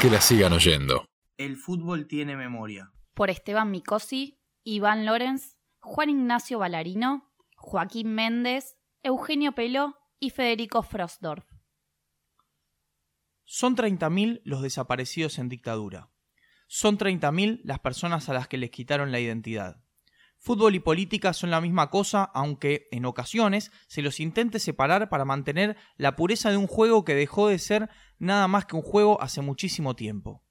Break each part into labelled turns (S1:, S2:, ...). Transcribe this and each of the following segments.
S1: Que la sigan oyendo.
S2: El fútbol tiene memoria.
S3: Por Esteban Micosi, Iván Lorenz, Juan Ignacio Ballarino, Joaquín Méndez, Eugenio Pelo y Federico Frostdorf.
S4: Son 30.000 los desaparecidos en dictadura. Son 30.000 las personas a las que les quitaron la identidad. Fútbol y política son la misma cosa, aunque en ocasiones se los intente separar para mantener la pureza de un juego que dejó de ser nada más que un juego hace muchísimo tiempo.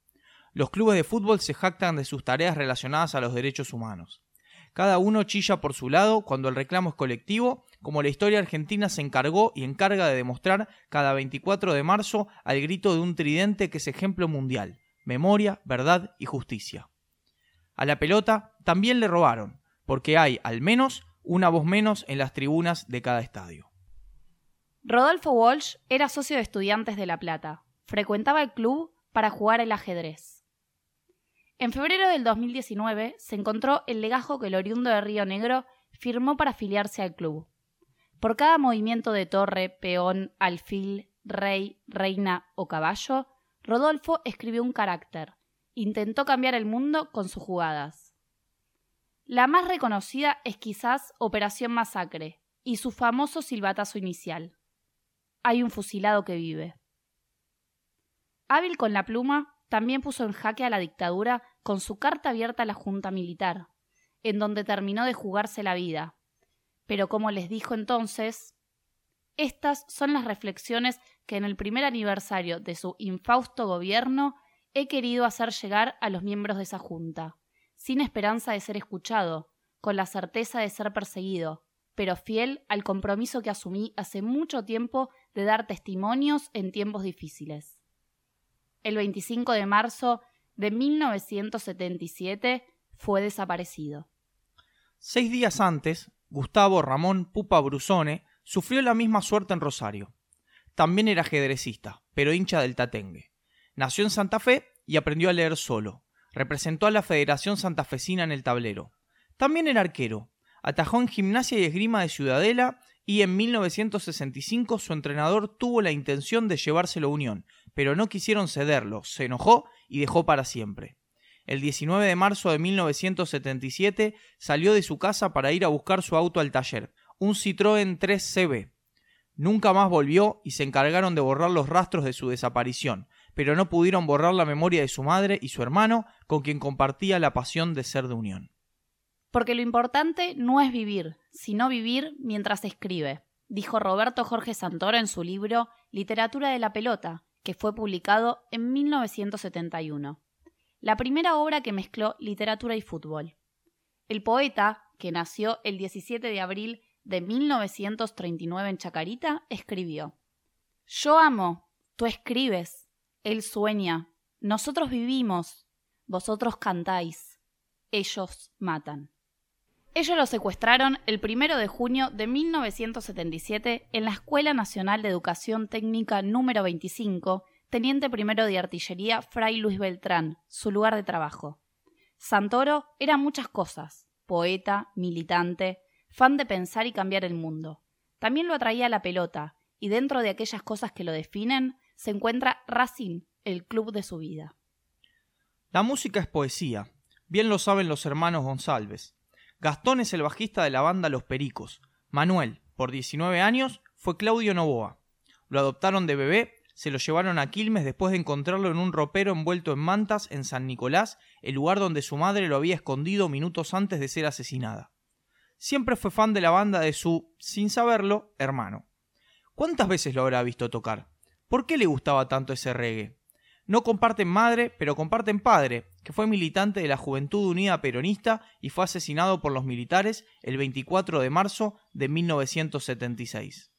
S4: Los clubes de fútbol se jactan de sus tareas relacionadas a los derechos humanos. Cada uno chilla por su lado cuando el reclamo es colectivo, como la historia argentina se encargó y encarga de demostrar cada 24 de marzo al grito de un tridente que es ejemplo mundial, memoria, verdad y justicia. A la pelota también le robaron, porque hay al menos una voz menos en las tribunas de cada estadio.
S3: Rodolfo Walsh era socio de Estudiantes de La Plata. Frecuentaba el club para jugar el ajedrez. En febrero del 2019 se encontró el legajo que el oriundo de Río Negro firmó para afiliarse al club. Por cada movimiento de torre, peón, alfil, rey, reina o caballo, Rodolfo escribió un carácter. Intentó cambiar el mundo con sus jugadas. La más reconocida es quizás Operación Masacre y su famoso silbatazo inicial. Hay un fusilado que vive. Hábil con la pluma, también puso en jaque a la dictadura con su carta abierta a la Junta Militar, en donde terminó de jugarse la vida. Pero como les dijo entonces, estas son las reflexiones que en el primer aniversario de su infausto gobierno he querido hacer llegar a los miembros de esa Junta, sin esperanza de ser escuchado, con la certeza de ser perseguido, pero fiel al compromiso que asumí hace mucho tiempo de dar testimonios en tiempos difíciles el 25 de marzo de 1977, fue desaparecido.
S4: Seis días antes, Gustavo Ramón Pupa Brusone sufrió la misma suerte en Rosario. También era ajedrecista, pero hincha del Tatengue. Nació en Santa Fe y aprendió a leer solo. Representó a la Federación Santafesina en el tablero. También era arquero. Atajó en gimnasia y esgrima de Ciudadela y en 1965 su entrenador tuvo la intención de llevárselo a Unión, pero no quisieron cederlo, se enojó y dejó para siempre. El 19 de marzo de 1977 salió de su casa para ir a buscar su auto al taller, un Citroën 3CB. Nunca más volvió y se encargaron de borrar los rastros de su desaparición, pero no pudieron borrar la memoria de su madre y su hermano, con quien compartía la pasión de ser de unión.
S3: Porque lo importante no es vivir, sino vivir mientras escribe, dijo Roberto Jorge Santoro en su libro Literatura de la Pelota, que fue publicado en 1971. La primera obra que mezcló literatura y fútbol. El poeta, que nació el 17 de abril de 1939 en Chacarita, escribió Yo amo, tú escribes, él sueña, nosotros vivimos, vosotros cantáis, ellos matan. Ellos lo secuestraron el 1 de junio de 1977 en la Escuela Nacional de Educación Técnica número 25, teniente primero de artillería Fray Luis Beltrán, su lugar de trabajo. Santoro era muchas cosas, poeta, militante, fan de pensar y cambiar el mundo. También lo atraía la pelota, y dentro de aquellas cosas que lo definen se encuentra Racing, el club de su vida.
S4: La música es poesía, bien lo saben los hermanos González. Gastón es el bajista de la banda Los Pericos. Manuel, por 19 años, fue Claudio Novoa. Lo adoptaron de bebé, se lo llevaron a Quilmes después de encontrarlo en un ropero envuelto en mantas en San Nicolás, el lugar donde su madre lo había escondido minutos antes de ser asesinada. Siempre fue fan de la banda de su, sin saberlo, hermano. ¿Cuántas veces lo habrá visto tocar? ¿Por qué le gustaba tanto ese reggae? No comparten madre, pero comparten padre, que fue militante de la Juventud Unida Peronista y fue asesinado por los militares el 24 de marzo de 1976.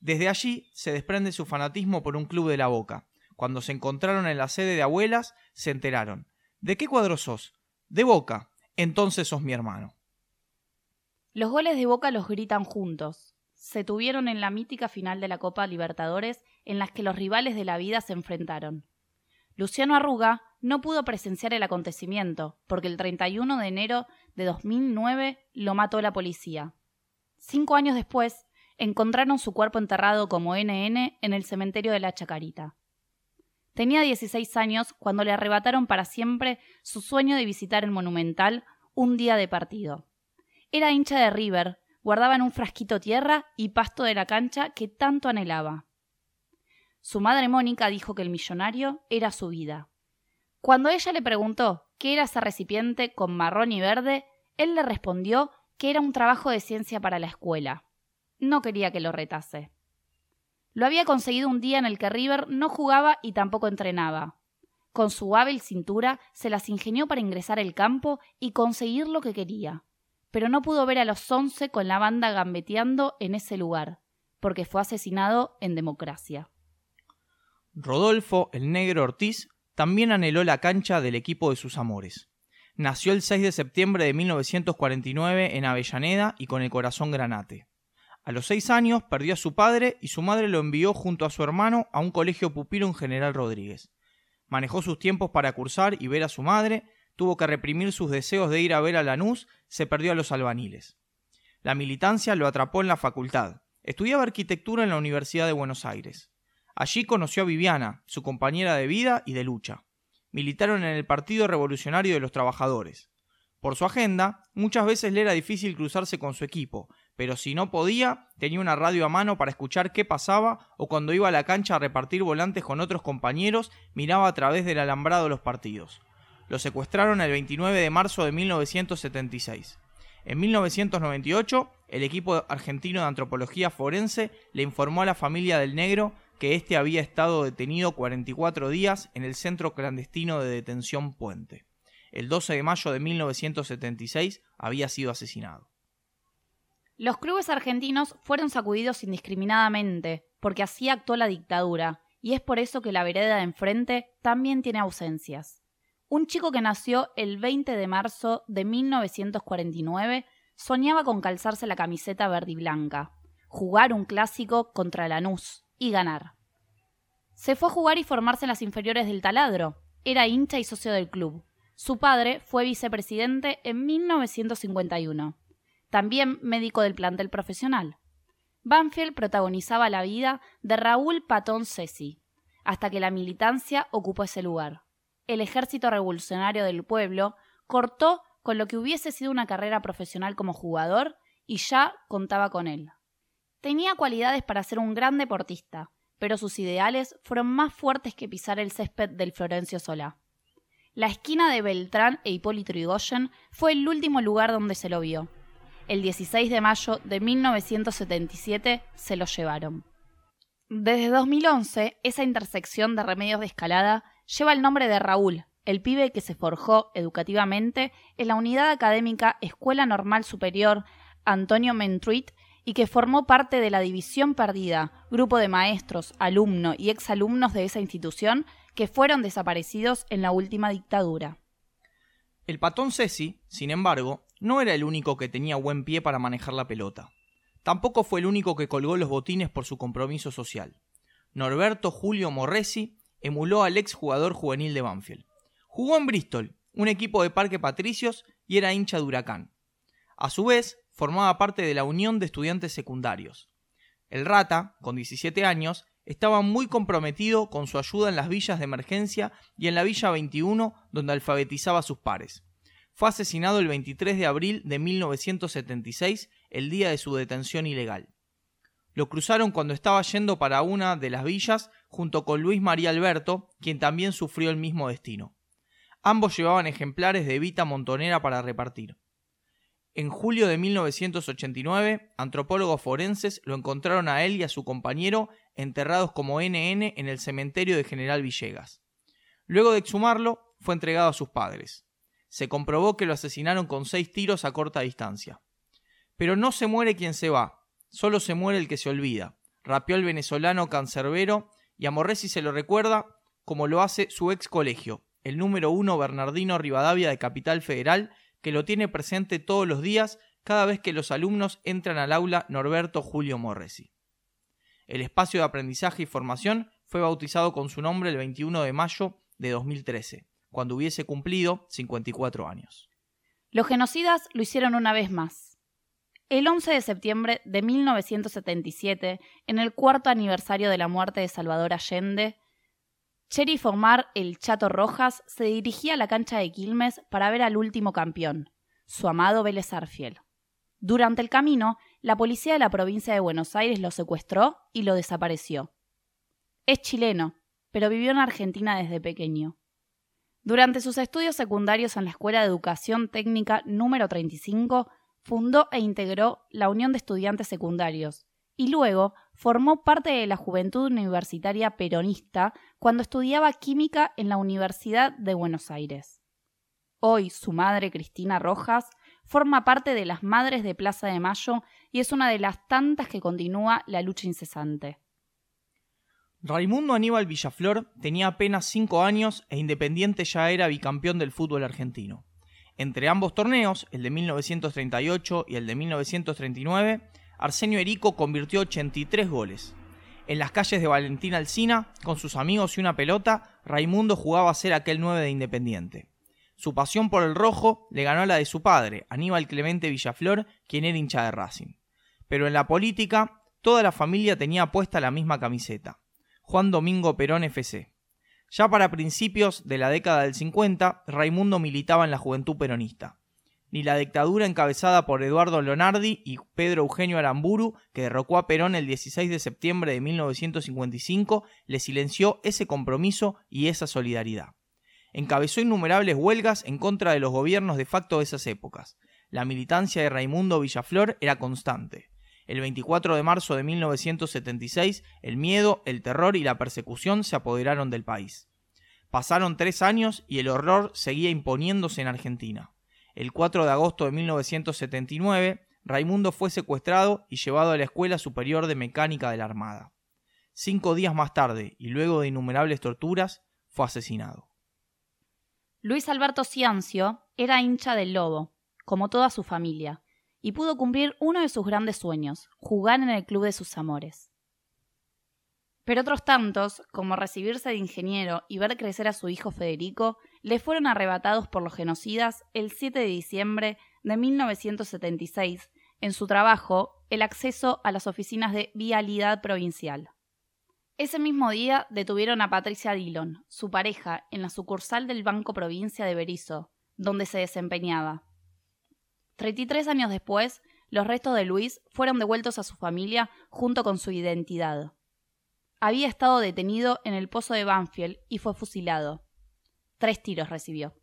S4: Desde allí se desprende su fanatismo por un club de la Boca. Cuando se encontraron en la sede de abuelas, se enteraron. ¿De qué cuadro sos? De Boca. Entonces sos mi hermano.
S3: Los goles de Boca los gritan juntos. Se tuvieron en la mítica final de la Copa Libertadores en las que los rivales de la vida se enfrentaron. Luciano Arruga no pudo presenciar el acontecimiento, porque el 31 de enero de 2009 lo mató la policía. Cinco años después, encontraron su cuerpo enterrado como NN en el cementerio de la Chacarita. Tenía 16 años cuando le arrebataron para siempre su sueño de visitar el Monumental un día de partido. Era hincha de River, guardaba en un frasquito tierra y pasto de la cancha que tanto anhelaba. Su madre Mónica dijo que el millonario era su vida. Cuando ella le preguntó qué era ese recipiente con marrón y verde, él le respondió que era un trabajo de ciencia para la escuela. No quería que lo retase. Lo había conseguido un día en el que River no jugaba y tampoco entrenaba. Con su hábil cintura se las ingenió para ingresar al campo y conseguir lo que quería. Pero no pudo ver a los once con la banda gambeteando en ese lugar, porque fue asesinado en democracia.
S4: Rodolfo, el negro Ortiz, también anheló la cancha del equipo de sus amores. Nació el 6 de septiembre de 1949 en Avellaneda y con el corazón granate. A los seis años perdió a su padre y su madre lo envió junto a su hermano a un colegio pupilo en General Rodríguez. Manejó sus tiempos para cursar y ver a su madre, tuvo que reprimir sus deseos de ir a ver a Lanús, se perdió a los albaniles. La militancia lo atrapó en la facultad. Estudiaba arquitectura en la Universidad de Buenos Aires. Allí conoció a Viviana, su compañera de vida y de lucha. Militaron en el Partido Revolucionario de los Trabajadores. Por su agenda, muchas veces le era difícil cruzarse con su equipo, pero si no podía, tenía una radio a mano para escuchar qué pasaba o cuando iba a la cancha a repartir volantes con otros compañeros, miraba a través del alambrado los partidos. Lo secuestraron el 29 de marzo de 1976. En 1998, el equipo argentino de antropología forense le informó a la familia del negro que éste había estado detenido 44 días en el centro clandestino de detención Puente. El 12 de mayo de 1976 había sido asesinado.
S3: Los clubes argentinos fueron sacudidos indiscriminadamente, porque así actuó la dictadura, y es por eso que la vereda de enfrente también tiene ausencias. Un chico que nació el 20 de marzo de 1949 soñaba con calzarse la camiseta verde y blanca, jugar un clásico contra Lanús y ganar. Se fue a jugar y formarse en las inferiores del taladro. Era hincha y socio del club. Su padre fue vicepresidente en 1951 también médico del plantel profesional. Banfield protagonizaba la vida de Raúl Patón Ceci, hasta que la militancia ocupó ese lugar. El ejército revolucionario del pueblo cortó con lo que hubiese sido una carrera profesional como jugador y ya contaba con él. Tenía cualidades para ser un gran deportista, pero sus ideales fueron más fuertes que pisar el césped del Florencio Solá. La esquina de Beltrán e Hipólito Yrigoyen fue el último lugar donde se lo vio el 16 de mayo de 1977 se lo llevaron. Desde 2011, esa intersección de remedios de escalada lleva el nombre de Raúl, el pibe que se forjó educativamente en la unidad académica Escuela Normal Superior Antonio Mentruit y que formó parte de la División Perdida, grupo de maestros, alumnos y exalumnos de esa institución que fueron desaparecidos en la última dictadura.
S4: El patón Ceci, sin embargo, no era el único que tenía buen pie para manejar la pelota. Tampoco fue el único que colgó los botines por su compromiso social. Norberto Julio Morresi emuló al ex jugador juvenil de Banfield. Jugó en Bristol, un equipo de Parque Patricios, y era hincha de Huracán. A su vez, formaba parte de la Unión de Estudiantes Secundarios. El Rata, con 17 años, estaba muy comprometido con su ayuda en las villas de emergencia y en la Villa 21, donde alfabetizaba a sus pares fue asesinado el 23 de abril de 1976, el día de su detención ilegal. Lo cruzaron cuando estaba yendo para una de las villas junto con Luis María Alberto, quien también sufrió el mismo destino. Ambos llevaban ejemplares de Vita Montonera para repartir. En julio de 1989, antropólogos forenses lo encontraron a él y a su compañero enterrados como NN en el cementerio de General Villegas. Luego de exhumarlo, fue entregado a sus padres se comprobó que lo asesinaron con seis tiros a corta distancia. Pero no se muere quien se va, solo se muere el que se olvida, rapeó el venezolano cancerbero y a Morresi se lo recuerda como lo hace su ex colegio, el número uno Bernardino Rivadavia de Capital Federal, que lo tiene presente todos los días cada vez que los alumnos entran al aula Norberto Julio Morresi. El espacio de aprendizaje y formación fue bautizado con su nombre el 21 de mayo de 2013 cuando hubiese cumplido 54 años.
S3: Los genocidas lo hicieron una vez más. El 11 de septiembre de 1977, en el cuarto aniversario de la muerte de Salvador Allende, Cherry Formar el Chato Rojas se dirigía a la cancha de Quilmes para ver al último campeón, su amado Vélez Arfiel. Durante el camino, la policía de la provincia de Buenos Aires lo secuestró y lo desapareció. Es chileno, pero vivió en Argentina desde pequeño. Durante sus estudios secundarios en la Escuela de Educación Técnica número 35, fundó e integró la Unión de Estudiantes Secundarios y luego formó parte de la Juventud Universitaria Peronista cuando estudiaba química en la Universidad de Buenos Aires. Hoy su madre, Cristina Rojas, forma parte de las Madres de Plaza de Mayo y es una de las tantas que continúa la lucha incesante.
S4: Raimundo Aníbal Villaflor tenía apenas cinco años e Independiente ya era bicampeón del fútbol argentino. Entre ambos torneos, el de 1938 y el de 1939, Arsenio Erico convirtió 83 goles. En las calles de Valentín Alsina, con sus amigos y una pelota, Raimundo jugaba a ser aquel 9 de Independiente. Su pasión por el rojo le ganó a la de su padre, Aníbal Clemente Villaflor, quien era hincha de Racing. Pero en la política, toda la familia tenía puesta la misma camiseta. Juan Domingo Perón FC. Ya para principios de la década del 50, Raimundo militaba en la juventud peronista. Ni la dictadura encabezada por Eduardo Leonardi y Pedro Eugenio Aramburu, que derrocó a Perón el 16 de septiembre de 1955, le silenció ese compromiso y esa solidaridad encabezó innumerables huelgas en contra de los gobiernos de facto de esas épocas. La militancia de Raimundo Villaflor era constante. El 24 de marzo de 1976, el miedo, el terror y la persecución se apoderaron del país. Pasaron tres años y el horror seguía imponiéndose en Argentina. El 4 de agosto de 1979, Raimundo fue secuestrado y llevado a la Escuela Superior de Mecánica de la Armada. Cinco días más tarde, y luego de innumerables torturas, fue asesinado.
S3: Luis Alberto Ciancio era hincha del Lobo, como toda su familia, y pudo cumplir uno de sus grandes sueños, jugar en el club de sus amores. Pero otros tantos, como recibirse de ingeniero y ver crecer a su hijo Federico, le fueron arrebatados por los genocidas el 7 de diciembre de 1976 en su trabajo el acceso a las oficinas de vialidad provincial. Ese mismo día detuvieron a Patricia Dillon, su pareja, en la sucursal del Banco Provincia de Berizo, donde se desempeñaba. 33 años después, los restos de Luis fueron devueltos a su familia junto con su identidad. Había estado detenido en el pozo de Banfield y fue fusilado. Tres tiros recibió.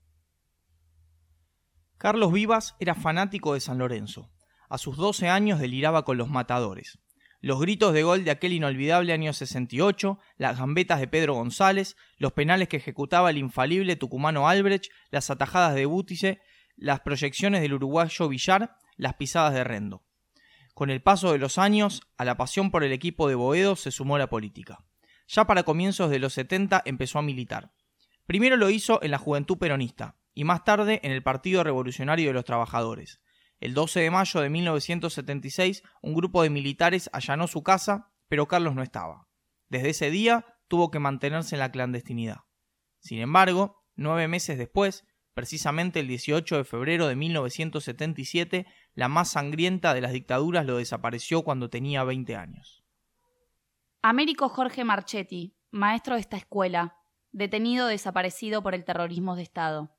S4: Carlos Vivas era fanático de San Lorenzo. A sus 12 años deliraba con los matadores los gritos de gol de aquel inolvidable año 68, las gambetas de Pedro González, los penales que ejecutaba el infalible tucumano Albrecht, las atajadas de Bútice, las proyecciones del uruguayo Villar, las pisadas de Rendo. Con el paso de los años, a la pasión por el equipo de Boedo se sumó la política. Ya para comienzos de los 70 empezó a militar. Primero lo hizo en la Juventud Peronista y más tarde en el Partido Revolucionario de los Trabajadores. El 12 de mayo de 1976, un grupo de militares allanó su casa, pero Carlos no estaba. Desde ese día tuvo que mantenerse en la clandestinidad. Sin embargo, nueve meses después, precisamente el 18 de febrero de 1977, la más sangrienta de las dictaduras lo desapareció cuando tenía 20 años.
S3: Américo Jorge Marchetti, maestro de esta escuela, detenido desaparecido por el terrorismo de Estado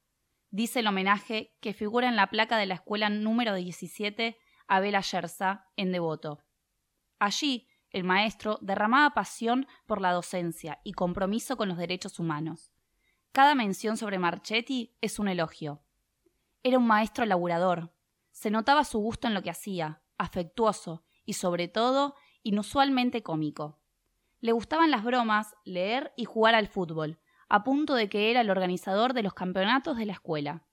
S3: dice el homenaje que figura en la placa de la escuela número 17 Abel Ayerza, en Devoto. Allí, el maestro derramaba pasión por la docencia y compromiso con los derechos humanos. Cada mención sobre Marchetti es un elogio. Era un maestro laburador. Se notaba su gusto en lo que hacía, afectuoso y, sobre todo, inusualmente cómico. Le gustaban las bromas, leer y jugar al fútbol, a punto de que era el organizador de los campeonatos de la escuela.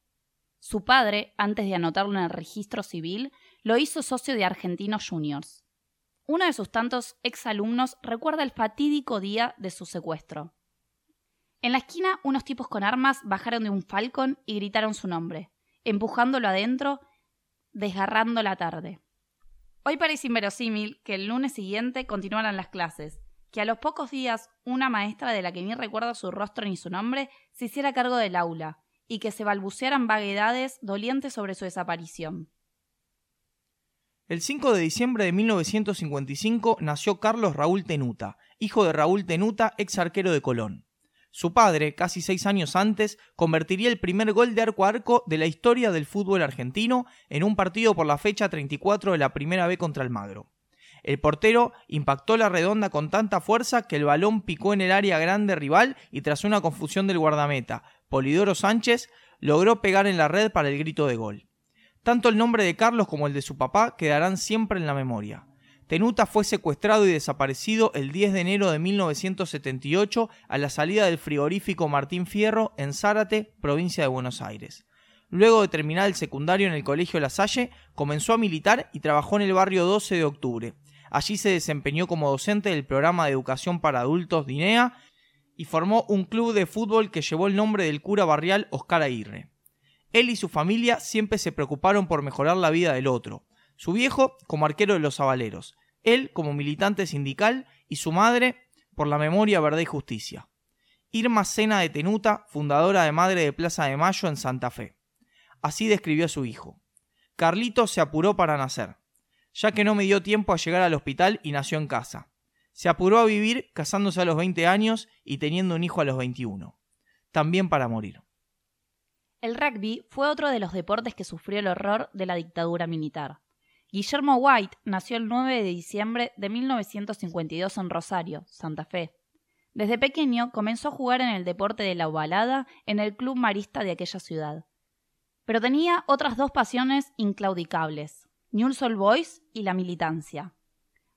S3: Su padre, antes de anotarlo en el registro civil, lo hizo socio de Argentinos Juniors. Uno de sus tantos exalumnos recuerda el fatídico día de su secuestro. En la esquina, unos tipos con armas bajaron de un falcón y gritaron su nombre, empujándolo adentro, desgarrando la tarde. Hoy parece inverosímil que el lunes siguiente continuaran las clases, que a los pocos días una maestra de la que ni recuerdo su rostro ni su nombre se hiciera cargo del aula y que se balbucearan vaguedades dolientes sobre su desaparición.
S4: El 5 de diciembre de 1955 nació Carlos Raúl Tenuta, hijo de Raúl Tenuta, ex arquero de Colón. Su padre, casi seis años antes, convertiría el primer gol de arco a arco de la historia del fútbol argentino en un partido por la fecha 34 de la primera B contra el Magro. El portero impactó la redonda con tanta fuerza que el balón picó en el área grande rival y tras una confusión del guardameta, Polidoro Sánchez, logró pegar en la red para el grito de gol. Tanto el nombre de Carlos como el de su papá quedarán siempre en la memoria. Tenuta fue secuestrado y desaparecido el 10 de enero de 1978 a la salida del frigorífico Martín Fierro en Zárate, provincia de Buenos Aires. Luego de terminar el secundario en el Colegio La Salle, comenzó a militar y trabajó en el barrio 12 de octubre. Allí se desempeñó como docente del programa de educación para adultos DINEA y formó un club de fútbol que llevó el nombre del cura barrial Oscar Aguirre. Él y su familia siempre se preocuparon por mejorar la vida del otro. Su viejo como arquero de los Avaleros, él como militante sindical y su madre por la memoria, verdad y justicia. Irma Sena de Tenuta, fundadora de Madre de Plaza de Mayo en Santa Fe. Así describió a su hijo. Carlito se apuró para nacer, ya que no me dio tiempo a llegar al hospital y nació en casa. Se apuró a vivir casándose a los 20 años y teniendo un hijo a los 21. También para morir.
S3: El rugby fue otro de los deportes que sufrió el horror de la dictadura militar. Guillermo White nació el 9 de diciembre de 1952 en Rosario, Santa Fe. Desde pequeño comenzó a jugar en el deporte de la ovalada en el club marista de aquella ciudad. Pero tenía otras dos pasiones inclaudicables, Newell's Old Boys y la militancia.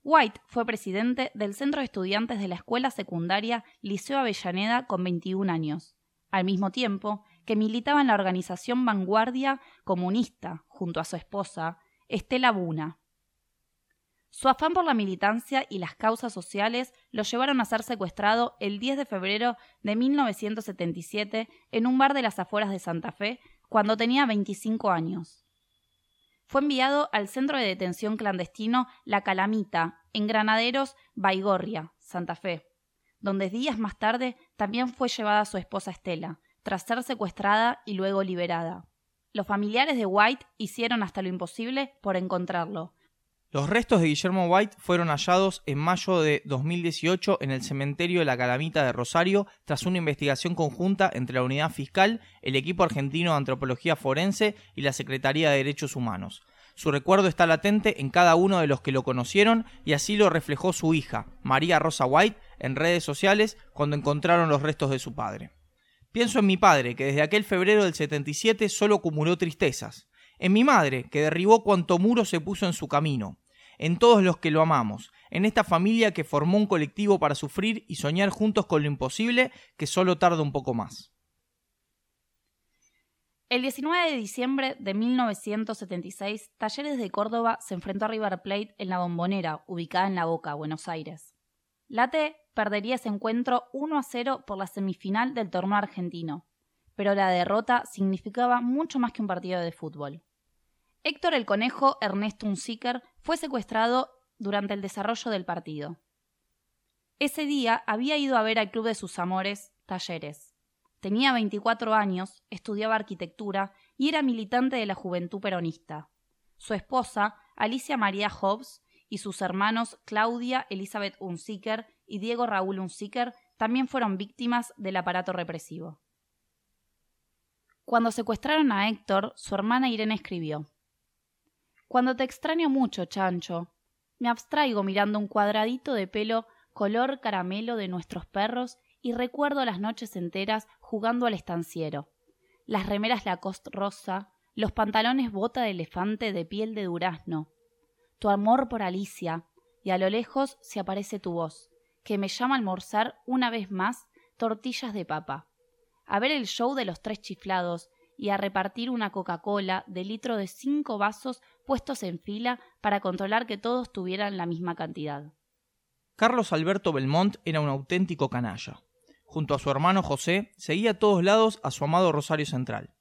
S3: White fue presidente del Centro de Estudiantes de la Escuela Secundaria Liceo Avellaneda con 21 años, al mismo tiempo que militaba en la organización Vanguardia Comunista junto a su esposa, Estela Buna. Su afán por la militancia y las causas sociales lo llevaron a ser secuestrado el 10 de febrero de 1977 en un bar de las afueras de Santa Fe cuando tenía 25 años. Fue enviado al centro de detención clandestino La Calamita, en Granaderos, Baigorria, Santa Fe, donde días más tarde también fue llevada su esposa Estela, tras ser secuestrada y luego liberada. Los familiares de White hicieron hasta lo imposible por encontrarlo.
S4: Los restos de Guillermo White fueron hallados en mayo de 2018 en el cementerio de la Calamita de Rosario tras una investigación conjunta entre la Unidad Fiscal, el equipo argentino de antropología forense y la Secretaría de Derechos Humanos. Su recuerdo está latente en cada uno de los que lo conocieron y así lo reflejó su hija, María Rosa White, en redes sociales cuando encontraron los restos de su padre. Pienso en mi padre, que desde aquel febrero del 77 solo acumuló tristezas. En mi madre, que derribó cuanto muro se puso en su camino. En todos los que lo amamos. En esta familia que formó un colectivo para sufrir y soñar juntos con lo imposible, que solo tarda un poco más.
S3: El 19 de diciembre de 1976, Talleres de Córdoba se enfrentó a River Plate en la Bombonera, ubicada en La Boca, Buenos Aires. La perdería ese encuentro 1 a 0 por la semifinal del torneo argentino, pero la derrota significaba mucho más que un partido de fútbol. Héctor el Conejo Ernesto Unziker fue secuestrado durante el desarrollo del partido. Ese día había ido a ver al club de sus amores, Talleres. Tenía 24 años, estudiaba arquitectura y era militante de la juventud peronista. Su esposa, Alicia María Hobbs, y sus hermanos Claudia Elizabeth Unziker y Diego Raúl Unziker también fueron víctimas del aparato represivo. Cuando secuestraron a Héctor, su hermana Irene escribió Cuando te extraño mucho, Chancho, me abstraigo mirando un cuadradito de pelo color caramelo de nuestros perros y recuerdo las noches enteras jugando al estanciero, las remeras Lacoste rosa, los pantalones bota de elefante de piel de durazno, tu amor por Alicia, y a lo lejos se aparece tu voz, que me llama a almorzar una vez más tortillas de papa, a ver el show de los tres chiflados y a repartir una Coca-Cola de litro de cinco vasos puestos en fila para controlar que todos tuvieran la misma cantidad.
S4: Carlos Alberto Belmont era un auténtico canalla. Junto a su hermano José, seguía a todos lados a su amado Rosario Central.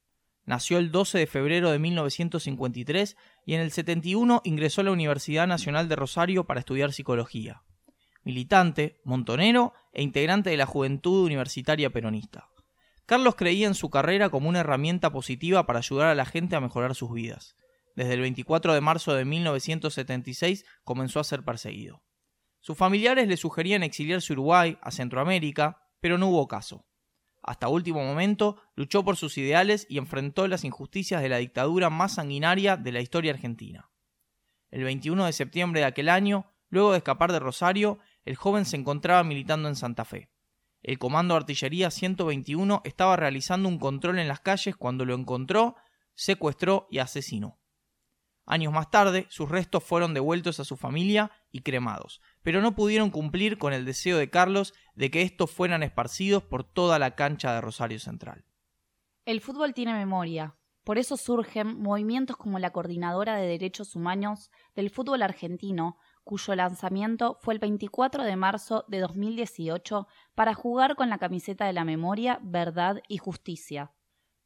S4: Nació el 12 de febrero de 1953 y en el 71 ingresó a la Universidad Nacional de Rosario para estudiar psicología. Militante, montonero e integrante de la Juventud Universitaria Peronista. Carlos creía en su carrera como una herramienta positiva para ayudar a la gente a mejorar sus vidas. Desde el 24 de marzo de 1976 comenzó a ser perseguido. Sus familiares le sugerían exiliarse Uruguay, a Centroamérica, pero no hubo caso. Hasta último momento luchó por sus ideales y enfrentó las injusticias de la dictadura más sanguinaria de la historia argentina. El 21 de septiembre de aquel año, luego de escapar de Rosario, el joven se encontraba militando en Santa Fe. El Comando de Artillería 121 estaba realizando un control en las calles cuando lo encontró, secuestró y asesinó. Años más tarde, sus restos fueron devueltos a su familia y cremados, pero no pudieron cumplir con el deseo de Carlos de que estos fueran esparcidos por toda la cancha de Rosario Central.
S3: El fútbol tiene memoria, por eso surgen movimientos como la Coordinadora de Derechos Humanos del Fútbol Argentino, cuyo lanzamiento fue el 24 de marzo de 2018 para jugar con la camiseta de la memoria, verdad y justicia.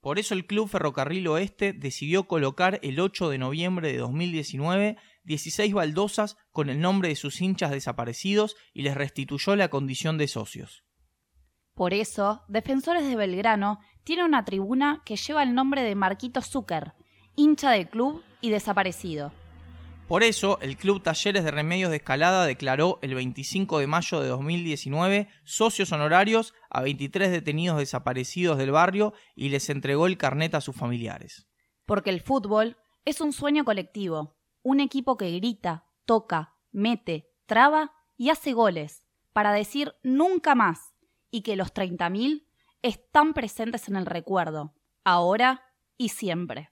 S4: Por eso el Club Ferrocarril Oeste decidió colocar el 8 de noviembre de 2019 16 baldosas con el nombre de sus hinchas desaparecidos y les restituyó la condición de socios.
S3: Por eso, Defensores de Belgrano tiene una tribuna que lleva el nombre de Marquito Zucker, hincha del club y desaparecido.
S4: Por eso, el Club Talleres de Remedios de Escalada declaró el 25 de mayo de 2019 socios honorarios a 23 detenidos desaparecidos del barrio y les entregó el carnet a sus familiares.
S3: Porque el fútbol es un sueño colectivo, un equipo que grita, toca, mete, traba y hace goles, para decir nunca más, y que los 30.000 están presentes en el recuerdo, ahora y siempre.